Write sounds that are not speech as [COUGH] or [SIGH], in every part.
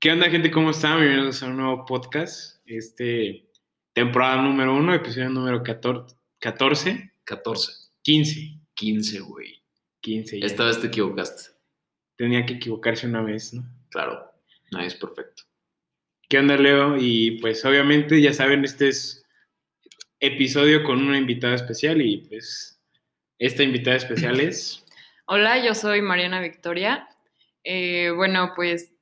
¿Qué onda, gente? ¿Cómo están? Bienvenidos a un nuevo podcast. Este, temporada número uno, episodio número 14. 14 14. 15. 15, güey. 15. ya. Esta vez te equivocaste. Tenía que equivocarse una vez, ¿no? Claro. Nadie es perfecto. ¿Qué onda, Leo? Y pues obviamente, ya saben, este es episodio con una invitada especial y pues esta invitada especial es... Hola, yo soy Mariana Victoria. Eh, bueno, pues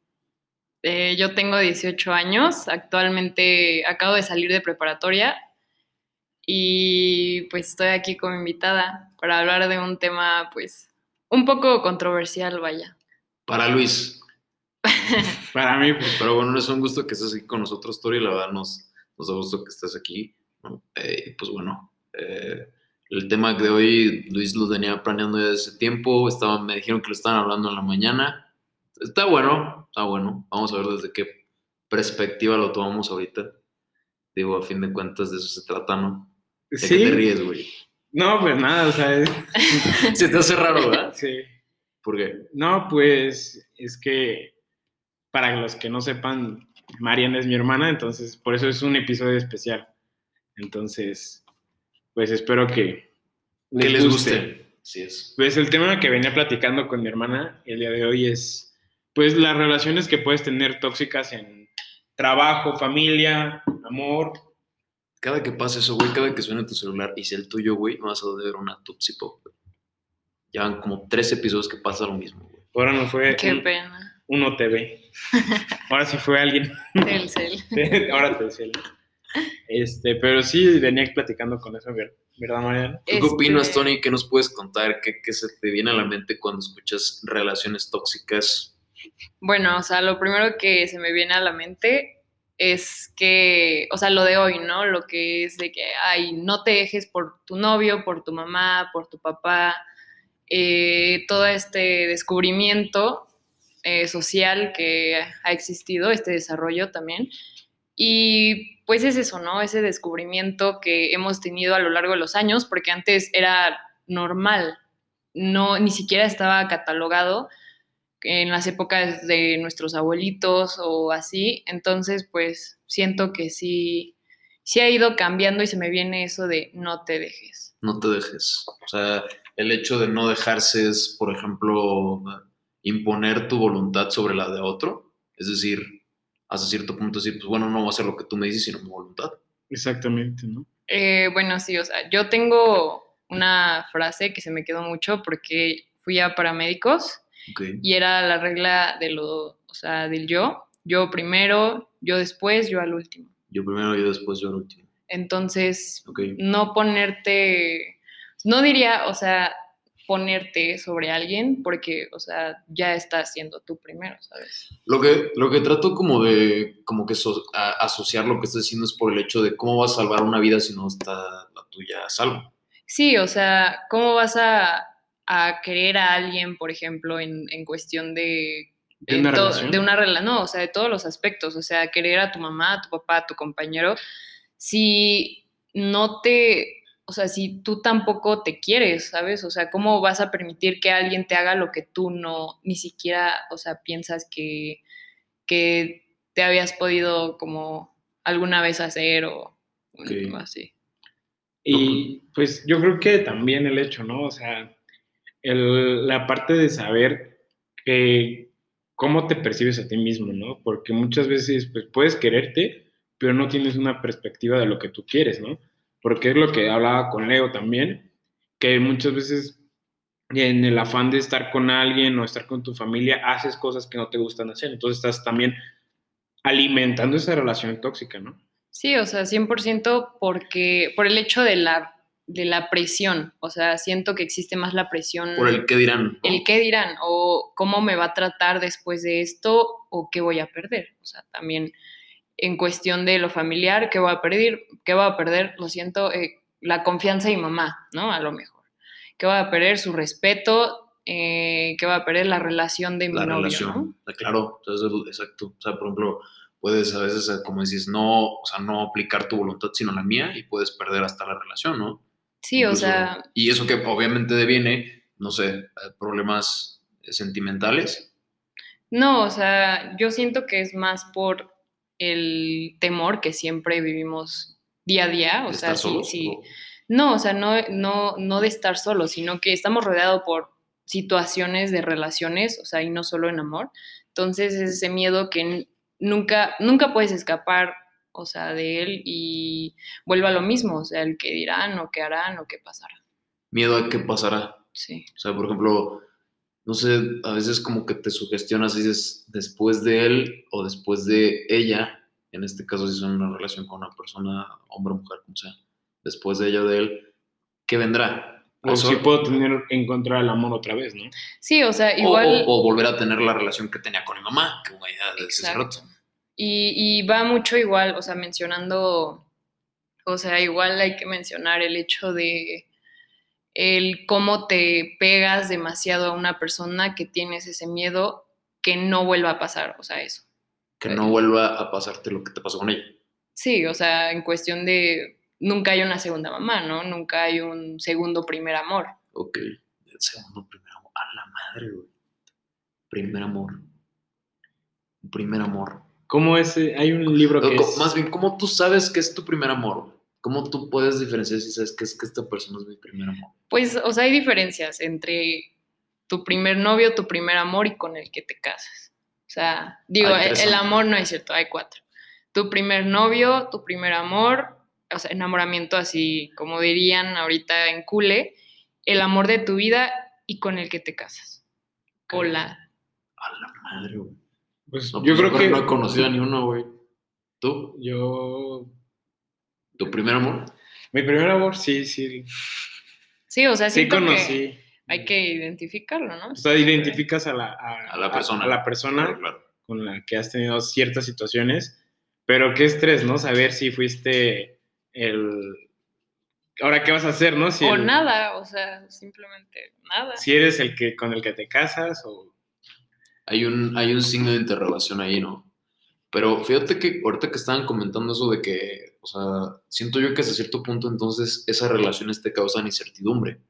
eh, yo tengo 18 años, actualmente acabo de salir de preparatoria y pues estoy aquí como invitada para hablar de un tema pues un poco controversial, vaya. Para Luis. [LAUGHS] Para mí, pues, Pero bueno, es un gusto que estés aquí con nosotros, Tori. La verdad, nos, nos da gusto que estés aquí. ¿no? Eh, pues bueno, eh, el tema de hoy, Luis lo tenía planeando ya desde ese tiempo. Estaba, me dijeron que lo estaban hablando en la mañana. Está bueno, está bueno. Vamos a ver desde qué perspectiva lo tomamos ahorita. Digo, a fin de cuentas, de eso se trata, ¿no? ¿De sí. qué te ríes, güey? No, pues nada, o sea, es- [LAUGHS] Se te hace raro, ¿verdad? sí. ¿Por qué? No, pues es que para los que no sepan, Mariana es mi hermana, entonces por eso es un episodio especial. Entonces, pues espero que Que les guste. Sí es. Pues el tema que venía platicando con mi hermana el día de hoy es, pues las relaciones que puedes tener tóxicas en trabajo, familia, amor. Cada que pase eso, güey, cada que suene tu celular y sea el tuyo, güey, no vas a ver una Tupsi Pop. güey. Llevan como tres episodios que pasa lo mismo, güey. Ahora no fue Qué un, pena. un OTV. [LAUGHS] Ahora sí fue alguien. Telcel. [LAUGHS] Ahora te decía. Este, pero sí venía platicando con eso, ¿ver- ¿verdad, Mariana? ¿Tú qué Este, opinas, Tony? ¿Qué nos puedes contar? ¿Qué, qué se te viene a la mente cuando escuchas relaciones tóxicas? Bueno, o sea, lo primero que se me viene a la mente es que, o sea, lo de hoy, ¿no? Lo que es de que, ay, no te dejes por tu novio, por tu mamá, por tu papá, eh, todo este descubrimiento eh, social que ha existido, este desarrollo también. Y pues es eso, ¿no? Ese descubrimiento que hemos tenido a lo largo de los años, porque antes era normal, no, ni siquiera estaba catalogado en las épocas de nuestros abuelitos o así. Entonces, pues siento que sí, sí ha ido cambiando y se me viene eso de no te dejes. No te dejes. O sea, el hecho de no dejarse es, por ejemplo, imponer tu voluntad sobre la de otro. Es decir, hasta cierto punto decir, pues bueno, no voy a hacer lo que tú me dices, sino mi voluntad. Exactamente, ¿no? Eh, bueno, sí, o sea, yo tengo una frase que se me quedó mucho porque fui a paramédicos Ok. y era la regla de lo, o sea, del yo, yo primero, yo después, yo al último. Yo primero, yo después, yo al último. Entonces, no ponerte, no diría, o sea, ponerte sobre alguien porque, o sea, ya estás siendo tú primero, ¿sabes? Lo que, lo que trato como de como que so- a- asociar lo que estás diciendo es por el hecho de cómo vas a salvar una vida si no está la tuya a salvo. Sí, o sea, ¿cómo vas a, a querer a alguien, por ejemplo, en, en cuestión de... De una relación. de una rela- no, o sea, de todos los aspectos, o sea, querer a tu mamá, a tu papá, a tu compañero, si no te, o sea, si tú tampoco te quieres, ¿sabes? O sea, ¿cómo vas a permitir que alguien te haga lo que tú no, ni siquiera, o sea, piensas que, que te habías podido como alguna vez hacer o algo así? Y pues yo creo que también el hecho, ¿no? O sea, el- la parte de saber cómo te percibes a ti mismo, ¿no? Porque muchas veces pues puedes quererte, pero no tienes una perspectiva de lo que tú quieres, ¿no? Porque es lo que hablaba con Leo también, que muchas veces en el afán de estar con alguien o estar con tu familia, haces cosas que no te gustan hacer. Entonces estás también alimentando esa relación tóxica, ¿no? Sí, o sea, 100% porque, por el hecho de la, de la presión, o sea, siento que existe más la presión, Por el que dirán. el qué dirán, o cómo me va a tratar después de esto, o qué voy a perder, o sea, también en cuestión de lo familiar, qué voy a perder, qué voy a perder, lo siento, eh, la confianza de mi mamá, ¿no? A lo mejor, qué voy a perder su respeto, eh, qué voy a perder la relación de mi la novio, relación. ¿no? Claro, exacto. O sea, por ejemplo, puedes a veces, eh, como dices, no, o sea, no aplicar tu voluntad, sino la mía, y puedes perder hasta la relación, ¿no? Sí, o sea, Y eso que obviamente deviene, no sé, problemas sentimentales. No, o sea, yo siento que es más por el temor que siempre vivimos día a día. O ¿De sea, sí, sí. ¿O- No, o sea, no, no, no de estar solos, sino que estamos rodeados por situaciones de relaciones, o sea, y no solo en amor. Entonces es ese miedo que nunca, nunca puedes escapar, o sea, de él y vuelve a lo mismo, o sea, el que dirán o qué harán o qué pasará. Miedo a qué pasará. Sí. O sea, por ejemplo, no sé, a veces como que te sugestionas y dices después de él o después de ella, en este caso si son una relación con una persona, hombre o mujer, como sea, después de ella o de él, ¿qué vendrá? O Eso- si puedo tener, encontrar el amor otra vez, ¿no? Sí, o sea, o- igual... o, o volver a tener la relación que tenía con mi mamá, que como ya hace Exacto. rato. Y, y va mucho igual, o sea, mencionando, o sea, igual hay que mencionar el hecho de el cómo te pegas demasiado a una persona que tienes ese miedo que no vuelva a pasar, o sea, eso. Que no vuelva a pasarte lo que te pasó con ella. Sí, o sea, en cuestión de nunca hay una segunda mamá, ¿no? Nunca hay un segundo primer amor. Ok. El segundo primer amor. A la madre, güey. Primer amor. Primer amor. ¿Cómo es? eh, Hay un libro que es... Más bien, ¿cómo tú sabes que es tu primer amor? ¿Cómo tú puedes diferenciar si sabes que es que esta persona es mi primer amor? Pues, o sea, hay diferencias entre tu primer novio, tu primer amor y con el que te casas. O sea, digo, Hay el, el am- amor no es cierto, hay cuatro. Tu primer novio, tu primer amor, o sea, enamoramiento así como dirían ahorita en Cule, el amor de tu vida y con el que te casas. Hola. A la madre, güey. Pues, No, yo pues, creo que... No he conocido a ni uno, güey. ¿Tú? Yo... ¿Tu primer amor? Mi primer amor, sí, sí. Sí, o sea, Sí que conocí. hay que identificarlo, ¿no? O sea, identificas a la, a, A la persona. a la persona Claro, claro. con la que has tenido ciertas situaciones, pero qué estrés, ¿no? Saber si fuiste el... Ahora, ¿qué vas a hacer, no? Si o el- nada, o sea, simplemente nada. Si eres el que con el que te casas o... Hay un, hay un signo de interrogación ahí, ¿no? Pero fíjate que ahorita que estaban comentando eso de que, o sea, siento yo que hasta cierto punto entonces esas relaciones te causan incertidumbre.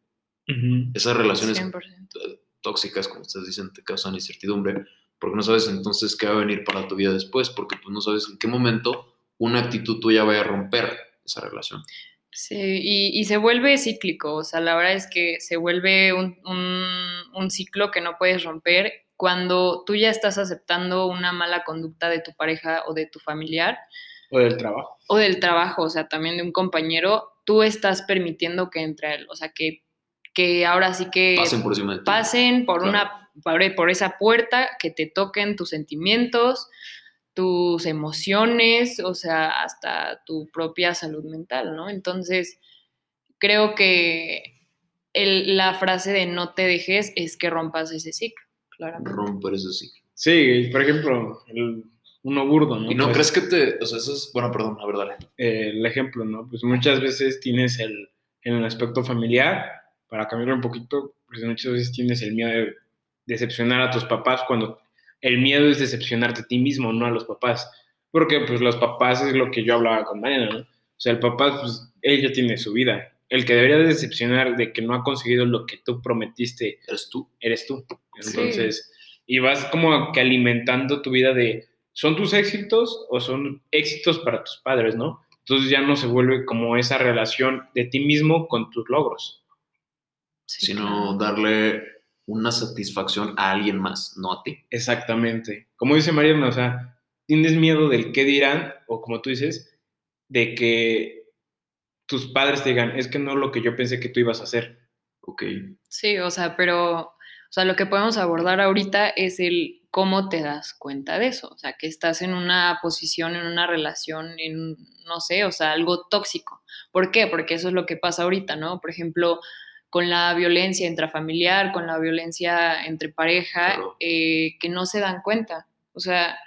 Esas relaciones 100%. tóxicas, como ustedes dicen, te causan incertidumbre, porque no sabes entonces qué va a venir para tu vida después, porque tú no sabes en qué momento una actitud tuya vaya a romper esa relación. Sí, y, y se vuelve cíclico, o sea, la verdad es que se vuelve un, un- un ciclo que no puedes romper cuando tú ya estás aceptando una mala conducta de tu pareja o de tu familiar O del trabajo. o del trabajo, o sea, también de un compañero, tú estás permitiendo que entre él, o sea, que, que ahora sí que Pasen por encima de ti. pasen por Claro. una por, por esa puerta, que te toquen tus sentimientos, tus emociones, o sea, hasta tu propia salud mental, ¿no? Entonces, creo que el- la frase de no te dejes es que rompas ese ciclo, claramente. Romper ese ciclo. Sí, por ejemplo, el- uno burdo, ¿no? ¿Y no Pues, crees que te, o sea, eso es, bueno, perdón, a ver, dale. eh, el ejemplo, ¿no? Pues muchas veces tienes el, en el aspecto familiar, para cambiarlo un poquito, pues muchas veces tienes el miedo de decepcionar a tus papás cuando el miedo es decepcionarte a ti mismo, no a los papás. Porque pues los papás es lo que yo hablaba con Mariana, ¿no? O sea, el papá, pues él ya tiene su vida. El que debería de decepcionar de que no ha conseguido lo que tú prometiste ¿Eres tú? eres tú. Sí. Entonces, y vas como que alimentando tu vida de, ¿son tus éxitos o son éxitos para tus padres, no? Entonces ya no se vuelve como esa relación de ti mismo con tus logros. Sí, Sino claro. darle una satisfacción a alguien más, no a ti. Exactamente. Como dice Mariana, o sea, tienes miedo del qué dirán, o como tú dices, de que tus padres te digan, es que no es lo que yo pensé que tú ibas a hacer. Ok. Sí, o sea, pero, o sea, lo que podemos abordar ahorita es el cómo te das cuenta de eso, o sea, que estás en una posición, en una relación, en, no sé, o sea, algo tóxico. ¿Por qué? Porque eso es lo que pasa ahorita, ¿no? Por ejemplo, con la violencia intrafamiliar, con la violencia entre pareja, Claro. eh, que no se dan cuenta, o sea,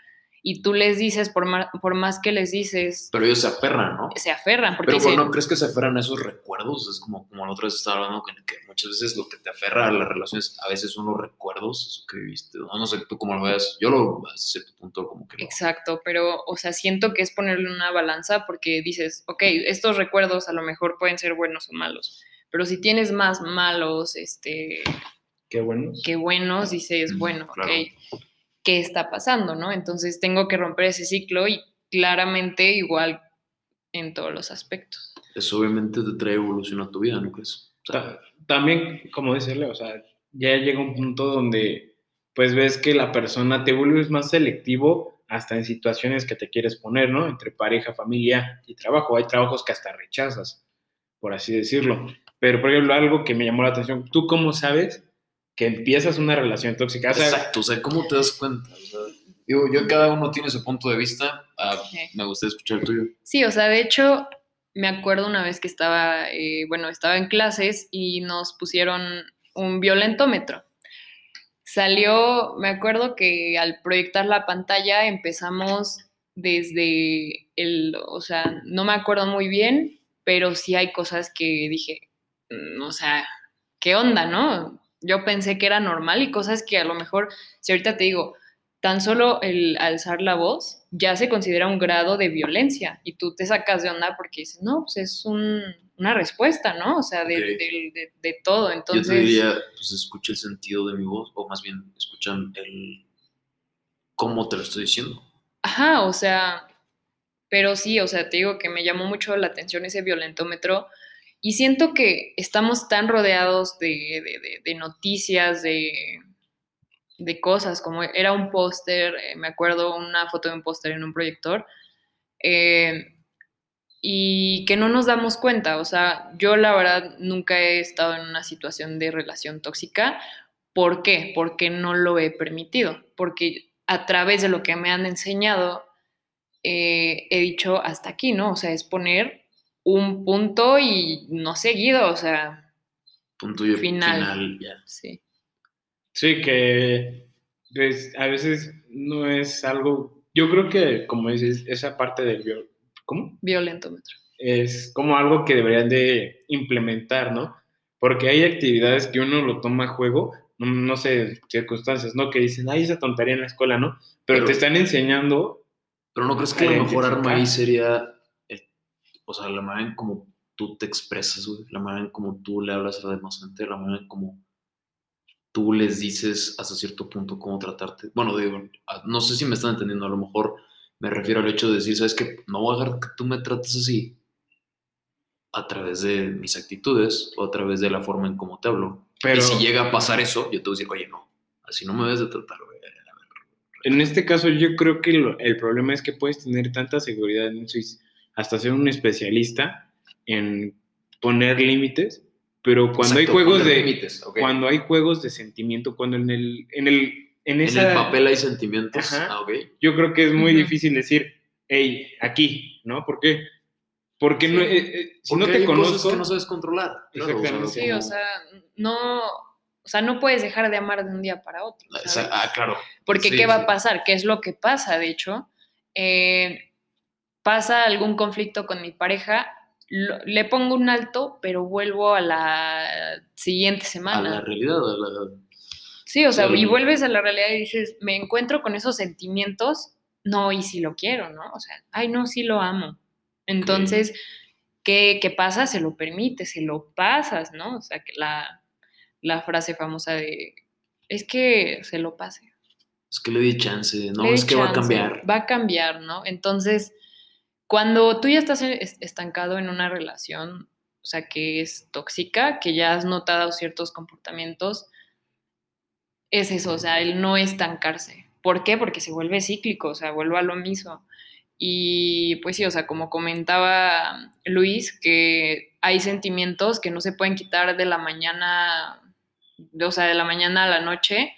y tú les dices, por más, por más que les dices, Pero ellos se aferran, ¿no? se aferran, porque Pero dicen, ¿no crees que se aferran a esos recuerdos? Es como, como la otra vez estaba hablando, que, que muchas veces lo que te aferra a las relaciones a veces son los recuerdos, eso que viviste. No, no sé tú cómo lo veas. Yo lo, a cierto punto, como que lo- Exacto, pero, o sea, siento que es ponerle una balanza porque dices, ok, estos recuerdos a lo mejor pueden ser buenos o malos, pero si tienes más malos este, Qué bueno. que buenos, dices, Mm, bueno, claro. ok, qué está pasando, ¿no? Entonces tengo que romper ese ciclo y claramente igual en todos los aspectos. Eso obviamente te trae evolución a tu vida, ¿no crees? También, como decirle, o sea, ya llega un punto donde pues ves que la persona te vuelves más selectivo hasta en situaciones que te quieres poner, ¿no? Entre pareja, familia y trabajo. Hay trabajos que hasta rechazas, por así decirlo. Pero, por ejemplo, algo que me llamó la atención, ¿tú cómo sabes que empiezas una relación tóxica? Exacto, o sea, ¿cómo te das cuenta? digo, yo cada uno tiene su punto de vista. Ah, me gustaría escuchar el tuyo. Sí, o sea, de hecho, me acuerdo una vez que estaba, eh, bueno, estaba en clases y nos pusieron un violentómetro. Salió, me acuerdo que al proyectar la pantalla empezamos desde el, o sea, no me acuerdo muy bien, pero sí hay cosas que dije, mm, o sea, ¿qué onda, no? Yo pensé que era normal y cosas que a lo mejor, si ahorita te digo, tan solo el alzar la voz ya se considera un grado de violencia y tú te sacas de onda porque dices, no, pues es una respuesta, ¿no? O sea, de, todo. Entonces, Yo te diría, pues escucha el sentido de mi voz o más bien escuchan el cómo te lo estoy diciendo. Ajá, o sea, pero sí, o sea, te digo que me llamó mucho la atención ese violentómetro y siento que estamos tan rodeados de noticias, de cosas, como era un póster, eh, me acuerdo una foto de un póster en un proyector, eh, y que no nos damos cuenta, o sea, yo la verdad nunca he estado en una situación de relación tóxica, ¿por qué? Porque no lo he permitido, porque a través de lo que me han enseñado, eh, he dicho hasta aquí, ¿no? O sea, es poner un punto y no seguido, o sea, punto y final. final ya. Sí. Sí, que pues, a veces no es algo. Yo creo que, como dices, esa parte del. ¿Cómo? Violentómetro. Es como algo que deberían de implementar, ¿no? Porque hay actividades que uno lo toma a juego, no, sé, circunstancias, ¿no? Que dicen, ay, esa tontería en la escuela, ¿no? Pero, te están enseñando. Pero no crees que la mejor arma ahí sería, o sea, la manera en cómo tú te expresas, la manera en cómo tú le hablas a la demás gente, la manera en cómo tú les dices hasta cierto punto cómo tratarte. Bueno, digo, ah, no sé si me están entendiendo, a lo mejor me refiero al hecho de decir, sabes que no voy a dejar que tú me trates así a través de mis actitudes o a través de la forma en cómo te hablo. Pero, y si llega a pasar eso, yo te voy a decir, oye, no, así no me debes de tratar. En este caso, yo creo que el problema es que puedes tener tanta seguridad en eso, hasta ser un especialista en poner límites, pero cuando hay juegos de cuando hay juegos de sentimiento, cuando en el en el en, el papel hay sentimientos, ah, yo creo que es muy difícil decir, hey, aquí, ¿no? ¿Por qué? Porque no, eh, eh, si no te conozco, que no sabes controlar. Exactamente. sí, o sea, no, o sea, no puedes dejar de amar de un día para otro. Ah, claro. Porque ¿qué va a pasar? ¿Qué es lo que pasa? De hecho, eh, pasa algún conflicto con mi pareja le pongo un alto, pero vuelvo a la siguiente semana. A la realidad, a la... Sí, o sea, y vuelves a la realidad y dices, me encuentro con esos sentimientos, no, y si lo quiero, ¿no? O sea, ay, no, sí lo amo. Entonces, ¿qué, pasa? Se lo permite, se lo pasas, ¿no? O sea, que la, la frase famosa de, es que se lo pase. Es que le di chance, ¿no? es que va a cambiar. Va a cambiar, ¿no? Entonces, cuando tú ya estás estancado en una relación, o sea, que es tóxica, que ya has notado ciertos comportamientos, es eso, o sea, el no estancarse. ¿Por qué? Porque se vuelve cíclico, o sea, vuelve a lo mismo. Y pues sí, o sea, como comentaba Luis, que hay sentimientos que no se pueden quitar de la mañana, o sea, de la mañana a la noche,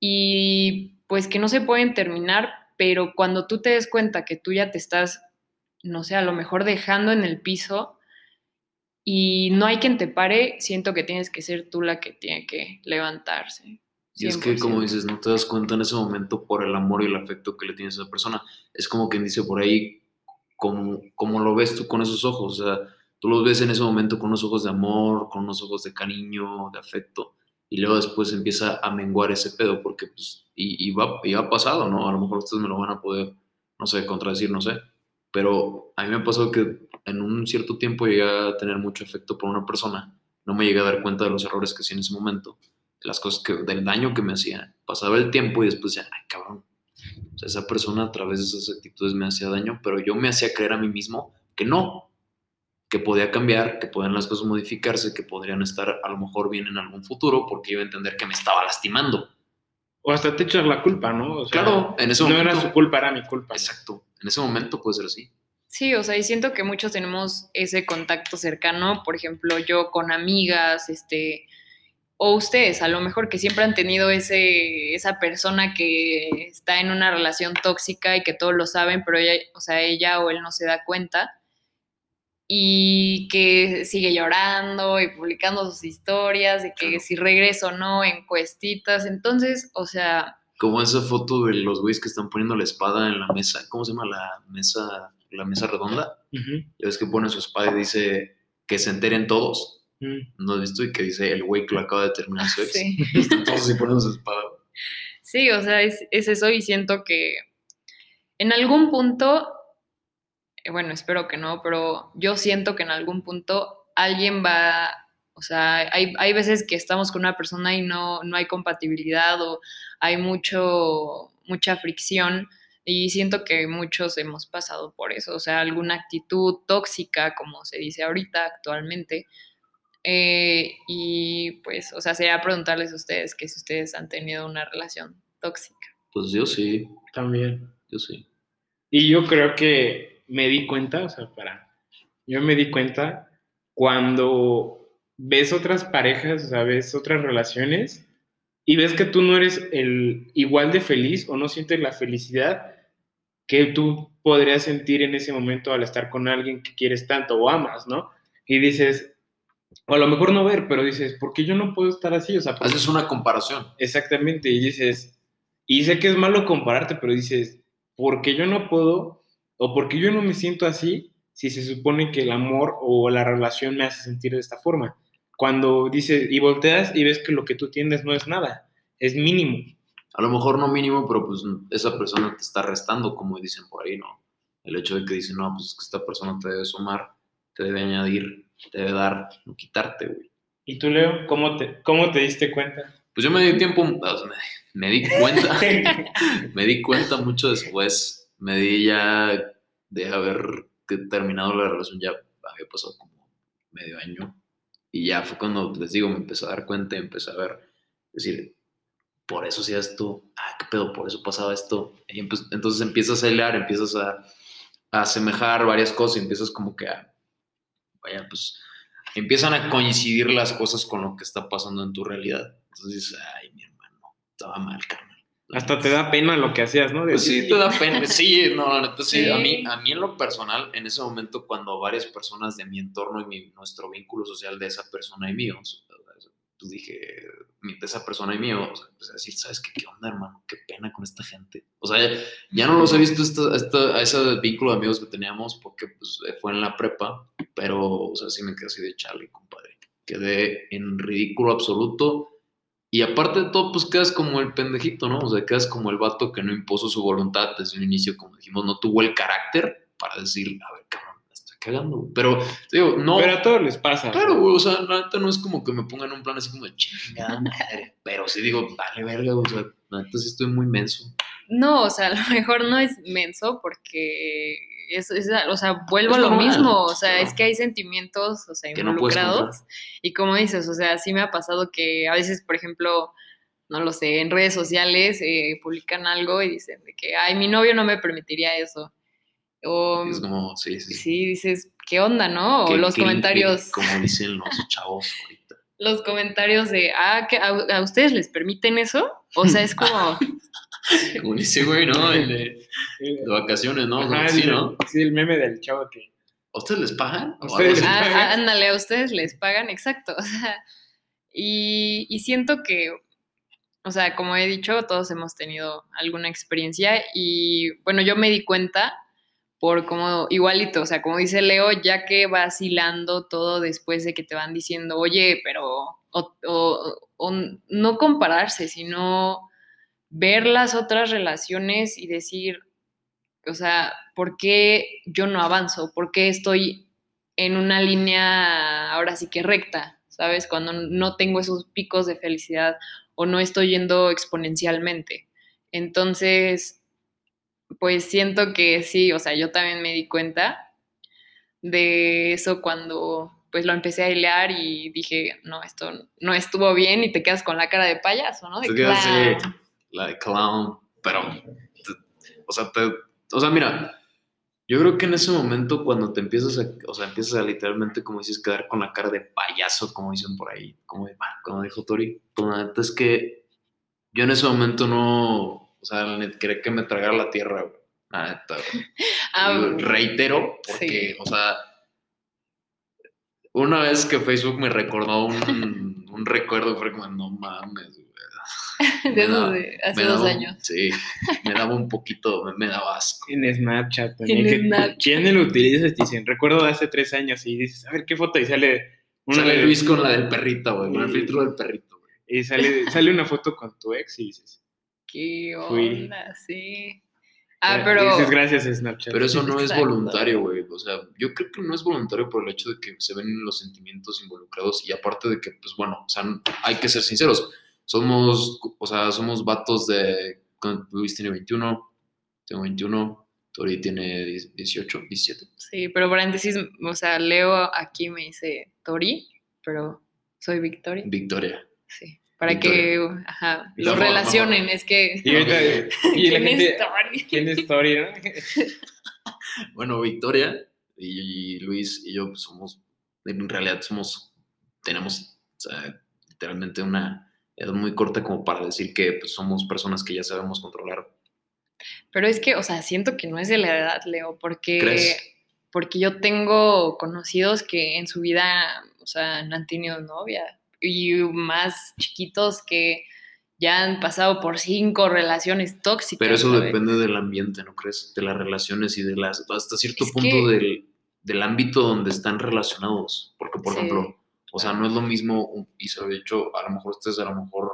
y pues que no se pueden terminar, pero cuando tú te des cuenta que tú ya te estás no sé, a lo mejor dejando en el piso y no hay quien te pare, siento que tienes que ser tú la que tiene que levantarse. Y es que, como dices, no te das cuenta en ese momento por el amor y el afecto que le tienes a esa persona. Es como quien dice por ahí, como, como lo ves tú con esos ojos. O sea, tú los ves en ese momento con unos ojos de amor, con unos ojos de cariño, de afecto. Y luego después empieza a menguar ese pedo, porque, pues, y, y, va, y ha pasado, ¿no? A lo mejor ustedes me lo van a poder, no sé, contradecir, no sé pero a mí me pasó que en un cierto tiempo llegué a tener mucho efecto por una persona. No me llegué a dar cuenta de los errores que hacía en ese momento. las cosas que, del daño que me hacía. Pasaba el tiempo y después decía, ay, cabrón. Esa persona a través de esas actitudes me hacía daño, pero yo me hacía creer a mí mismo que no, que podía cambiar, que podían las cosas modificarse, que podrían estar a lo mejor bien en algún futuro, porque iba a entender que me estaba lastimando. O hasta te echas la culpa, ¿no? O sea, claro, en ese no momento. era su culpa, era mi culpa. Exacto. En ese momento puede ser así. Sí, o sea, y siento que muchos tenemos ese contacto cercano, por ejemplo, yo con amigas, este, o ustedes, a lo mejor que siempre han tenido ese, esa persona que está en una relación tóxica y que todos lo saben, pero ella, o sea, ella o él no se da cuenta y que sigue llorando y publicando sus historias de que Claro. si regreso o no, encuestitas, entonces, o sea, Como esa foto de los güeyes que están poniendo la espada en la mesa. ¿Cómo se llama la mesa, la mesa redonda? Ujú, Ya ves que pone su espada y dice que se enteren todos. ujú. ¿No has visto? Y que dice el güey que lo acaba de terminar su [LAUGHS] ex. sí. Están todos así poniendo su espada. Sí, o sea, es, es eso y siento que en algún punto, bueno, espero que no, pero yo siento que en algún punto alguien va, o sea, hay, hay veces que estamos con una persona y no, no hay compatibilidad o hay mucho, mucha fricción y siento que muchos hemos pasado por eso, o sea, alguna actitud tóxica, como se dice ahorita actualmente. Eh, y pues, o sea, sería preguntarles a ustedes que si ustedes han tenido una relación tóxica. Pues yo sí, También. yo sí. Y yo creo que me di cuenta, o sea, para. Yo me di cuenta cuando ves otras parejas, o sea, ves otras relaciones y ves que tú no eres el igual de feliz o no sientes la felicidad que tú podrías sentir en ese momento al estar con alguien que quieres tanto o amas, ¿no? Y dices, o a lo mejor no ver, pero dices, ¿por qué yo no puedo estar así? O sea, ¿por Haces una comparación. Exactamente, y dices, y sé que es malo compararte, pero dices, ¿por qué yo no puedo o por qué yo no me siento así si se supone que el amor o la relación me hace sentir de esta forma? Cuando dices, y volteas y ves que lo que tú tienes no es nada, es mínimo. A lo mejor no mínimo, pero pues esa persona te está restando, como dicen por ahí, ¿no? El hecho de que dicen, no, pues es que esta persona te debe sumar, te debe añadir, te debe dar, no quitarte, güey. ¿Y tú, Leo, cómo te, cómo te diste cuenta? Pues yo me di tiempo, me di cuenta, [LAUGHS] [LAUGHS] me di cuenta mucho después, me di ya de haber terminado la relación, ya había pasado como medio año, y ya fue cuando, les digo, me empecé a dar cuenta empecé a ver, decir, por eso hacía esto, ah, qué pedo, por eso pasaba esto, entonces empiezas a hilar, empiezas a, a asemejar varias cosas, y empiezas como que a, vaya, pues, empiezan a coincidir las cosas con lo que está pasando en tu realidad. Entonces ay, mi hermano, estaba mal, carnal. Hasta te da pena lo que hacías, ¿no? De Pues sí, te da pena. Sí, no, la neta sí. Sí. A, mí, a mí en lo personal, en ese momento, cuando varias personas de mi entorno y mi, nuestro vínculo social de esa persona y mío, pues dije, de esa persona y mío, o sea, empecé a decir, ¿sabes qué? ¿Qué onda, hermano? Qué pena con esta gente. O sea, ya, ya no los he visto esta, esta- a ese vínculo de amigos que teníamos porque pues, fue en la prepa, pero, o sea, sí me quedé así de chale, compadre. Quedé en ridículo absoluto. Y aparte de todo, pues quedas como el pendejito, ¿no? O sea, quedas como el vato que no impuso su voluntad desde un inicio, como dijimos, no tuvo el carácter para decir, a ver, cabrón, la estoy cagando. güey". Pero, digo, no. Pero a todos les pasa. Claro, güey, o sea, la neta no es como que me pongan un plan así como de chingada madre. Pero sí digo, vale, verga, o sea, la neta sí estoy muy menso. No, o sea, [LAUGHS] a lo mejor no es menso porque es, es- o sea, vuelvo a lo normal, mismo, o sea, claro. es que hay sentimientos, o sea, no involucrados. y como dices, o sea, sí me ha pasado que a veces, por ejemplo, no lo sé, en redes sociales eh, publican algo y dicen de que, ay, mi novio no me permitiría eso. O Es como, sí, sí. sí. dices, ¿qué onda, no? O los comentarios, Como dicen los [LAUGHS] chavos ahorita. los comentarios de, ah, ¿que a, a ustedes les permiten eso? O sea, es como, [LAUGHS] [LAUGHS] Como dice, güey, ¿no? El de, de vacaciones, ¿no? Ajá, sí, el, ¿no? sí, el meme del chavo que... ¿A ustedes les pagan? ¿A ¿O ustedes algo les pagan? Ah, ah, ándale, a ustedes les pagan, exacto. O sea, y, y siento que, o sea, como he dicho, todos hemos tenido alguna experiencia y bueno, yo me di cuenta por como igualito, o sea, como dice Leo, ya que vas hilando todo después de que te van diciendo, oye, pero, o, o- o no compararse, sino ver las otras relaciones y decir, o sea, ¿por qué yo no avanzo? ¿Por qué estoy en una línea ahora sí que recta? ¿sabes? Cuando no tengo esos picos de felicidad o no estoy yendo exponencialmente. Entonces, pues siento que sí, o sea, yo también me di cuenta de eso cuando pues lo empecé a hilar y dije, no, esto no estuvo bien y te quedas con la cara de payaso, ¿no? De la de clown, pero, o sea, te, o sea, mira, yo creo que en ese momento cuando te empiezas a, o sea, empiezas a literalmente, como dices, quedar con la cara de payaso, como dicen por ahí, como, como dijo Tori, pues la neta es que yo en ese momento no, o sea, quería que me tragara la tierra, güey. La neta, [LAUGHS] ah, reitero, porque, o sea, una vez que Facebook me recordó un, un recuerdo, fue como, no mames, [LAUGHS] de, de hace dos años. Sí, me daba un poquito, me, daba asco. En Snapchat también. En Snapchat. ¿Quién lo utiliza? Dicen, recuerdo de hace tres años y dices, a ver qué foto y sale. Una sale Luis con la del perrito, güey, con el filtro del perrito. Güey. Y sale, [LAUGHS] sale una foto con tu ex y dices, ¿qué onda? Sí. Ah, pero. Dices gracias, Snapchat. Pero eso no es voluntario, güey. O sea, yo creo que no es voluntario por el hecho de que se ven los sentimientos involucrados y aparte de que, pues bueno, o sea, hay que ser sinceros somos, o sea, somos vatos de, Luis tiene 21, tengo 21, Tori tiene 18, 17. Sí, pero paréntesis, o sea, Leo aquí me dice Tori, pero soy Victoria. Victoria. Sí, para que ajá, lo relacionen, es que... Y, ¿Quién, es Tori? ¿Quién es Tori? [LAUGHS] bueno, Victoria y, Luis y yo pues, somos, en realidad somos, tenemos o sea, literalmente una es muy corta como para decir que pues, somos personas que ya sabemos controlar. Pero es que, o sea, siento que no es de la edad, Leo, porque, porque yo tengo conocidos que en su vida, o sea, no han tenido novia y más chiquitos que ya han pasado por cinco relaciones tóxicas. Pero eso depende del ambiente, ¿no crees? De las relaciones y de las, hasta cierto punto del, del, ámbito donde están relacionados. Porque, por ejemplo, o sea, no es lo mismo, y se lo he dicho, a lo mejor ustedes a lo mejor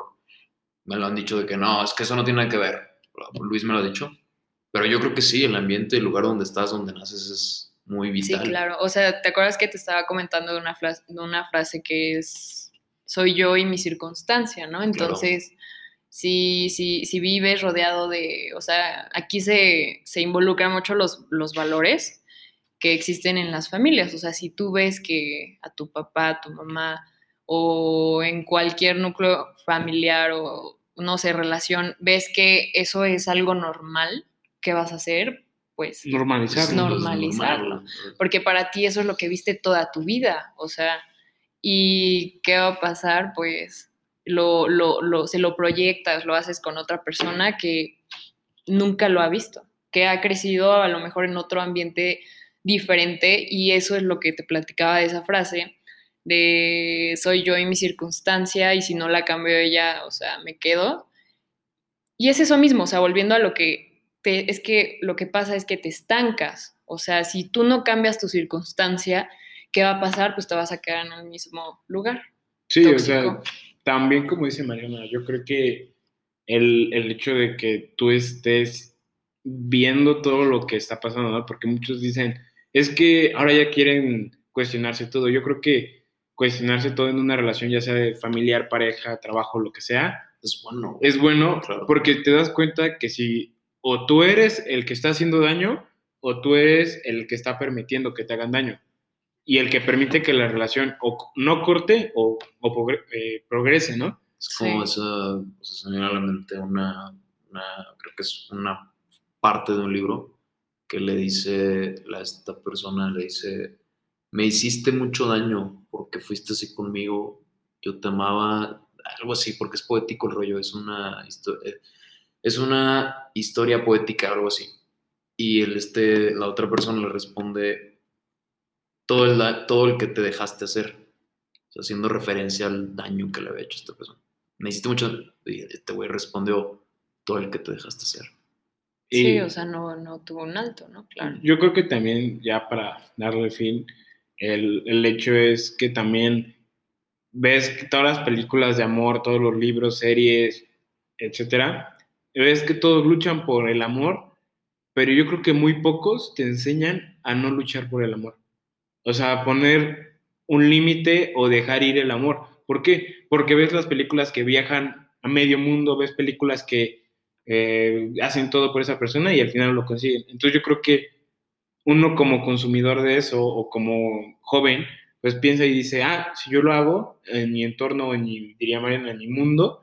me lo han dicho de que no, es que eso no tiene nada que ver. Luis me lo ha dicho. Pero yo creo que sí, el ambiente, el lugar donde estás, donde naces es muy vital. Sí, claro. O sea, ¿te acuerdas que te estaba comentando de una frase, de una frase que es, soy yo y mi circunstancia, ¿no? Entonces, si, si, si vives rodeado de, o sea, aquí se, se involucran mucho los, los valores que existen en las familias. O sea, si tú ves que a tu papá, a tu mamá o en cualquier núcleo familiar o no sé, relación, ves que eso es algo normal que vas a hacer, pues normalizarlo. Normalizarlo. Porque para ti eso es lo que viste toda tu vida. O sea, ¿y qué va a pasar? Pues lo, lo, lo, se lo proyectas, lo haces con otra persona que nunca lo ha visto, que ha crecido a lo mejor en otro ambiente diferente y eso es lo que te platicaba de esa frase de soy yo y mi circunstancia y si no la cambio ella, o sea, me quedo. Y es eso mismo, o sea, volviendo a lo que te, es que lo que pasa es que te estancas, o sea, si tú no cambias tu circunstancia, ¿qué va a pasar? Pues te vas a quedar en el mismo lugar. Sí, o sea, también como dice Mariana, yo creo que el, el hecho de que tú estés viendo todo lo que está pasando, ¿no? Porque muchos dicen, es que ahora ya quieren cuestionarse todo. Yo creo que cuestionarse todo en una relación, ya sea de familiar, pareja, trabajo, lo que sea, es bueno. Es bueno porque te das cuenta que si o tú eres el que está haciendo daño o tú eres el que está permitiendo que te hagan daño. Y el que permite que la relación o no corte o, eh, progrese, ¿no? Es como esa, o sea, se me a la mente una, creo que es una parte de un libro que le dice, a esta persona le dice, me hiciste mucho daño porque fuiste así conmigo, yo te amaba, algo así, porque es poético el rollo, es una, historia, es una historia poética, algo así. Y el, este, la otra persona le responde, todo el, todo el que te dejaste hacer, haciendo referencia al daño que le había hecho a esta persona. Me hiciste mucho, y este güey respondió, todo el que te dejaste hacer sí, o sea, no, no tuvo un alto, ¿no? Claro. Yo creo que también, ya para darle fin, el, el hecho es que también ves que todas las películas de amor, todos los libros, series, etcétera, ves que todos luchan por el amor, pero yo creo que muy pocos te enseñan a no luchar por el amor. O sea, a poner un límite o dejar ir el amor. ¿Por qué? Porque ves las películas que viajan a medio mundo, ves películas que eh, hacen todo por esa persona y al final lo consiguen. Entonces yo creo que uno como consumidor de eso o como joven, pues piensa y dice, ah, si yo lo hago en mi entorno, en mi, diría Mariana, en mi mundo,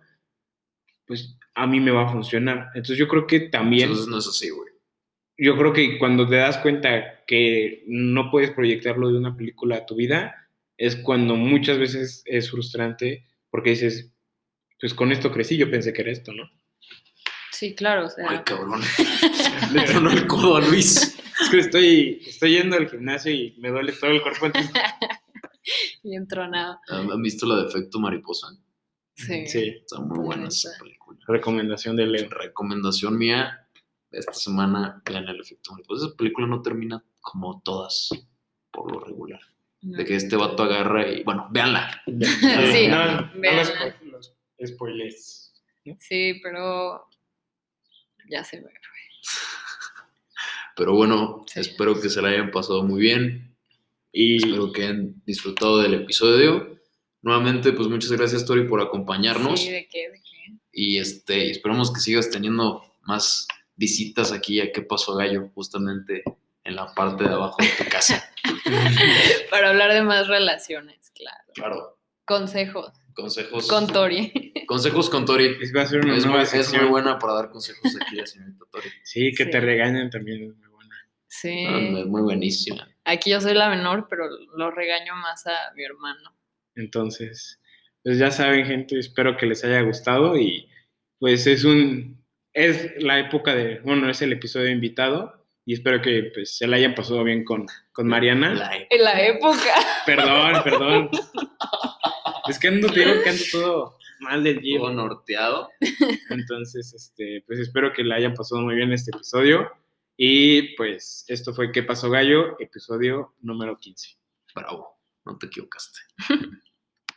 pues a mí me va a funcionar. Entonces yo creo que también... Entonces no es así, güey. Yo creo que cuando te das cuenta que no puedes proyectarlo de una película a tu vida, es cuando muchas veces es frustrante porque dices, pues con esto crecí, yo pensé que era esto, ¿no? Sí, claro, o sea. Ay, cabrón. [LAUGHS] Le tronó el codo a Luis. Es que estoy, estoy yendo al gimnasio y me duele todo el cuerpo. entonces- [LAUGHS] Bien tronado. ¿Han visto la de efecto mariposa? Sí. sí, Está muy buena esa película. recomendación de Leo. Recomendación mía esta semana, vean el efecto mariposa. Esa película no termina como todas, por lo regular. De que este vato agarra y, bueno, véanla. [LAUGHS] Sí, no, no véanla. los spoilers. Sí, pero ya se ve. [LAUGHS] Pero bueno, Sí. espero que se la hayan pasado muy bien. Y Espero que hayan disfrutado del episodio. Nuevamente, pues muchas gracias, Tori, por acompañarnos. Sí, de qué, de qué. Y este, esperamos que sigas teniendo más visitas aquí a qué pasó Gallo, justamente en la parte de abajo de tu casa. [LAUGHS] Para hablar de más relaciones, claro. Claro. Consejos. Consejos. Con Tori. Consejos con Tori. es- va a ser una Es muy, es buena para dar consejos aquí, la señorita Tori. [LAUGHS] Sí, que Sí. te regañen también es muy buena. Sí. Ah, Es muy buenísima. Aquí yo soy la menor, pero lo regaño más a mi hermano. Entonces, pues ya saben, gente, espero que les haya gustado y pues es un es la época de, bueno, es el episodio invitado y espero que pues se la hayan pasado bien con, con Mariana. La- En la época. Perdón, perdón. [LAUGHS] Es que ando, te digo que ando todo mal del gym. todo norteado. [LAUGHS] Entonces, este, pues espero que la hayan pasado muy bien este episodio. Y pues esto fue ¿Qué pasó gallo? Episodio número 15. Bravo, no te equivocaste. [LAUGHS]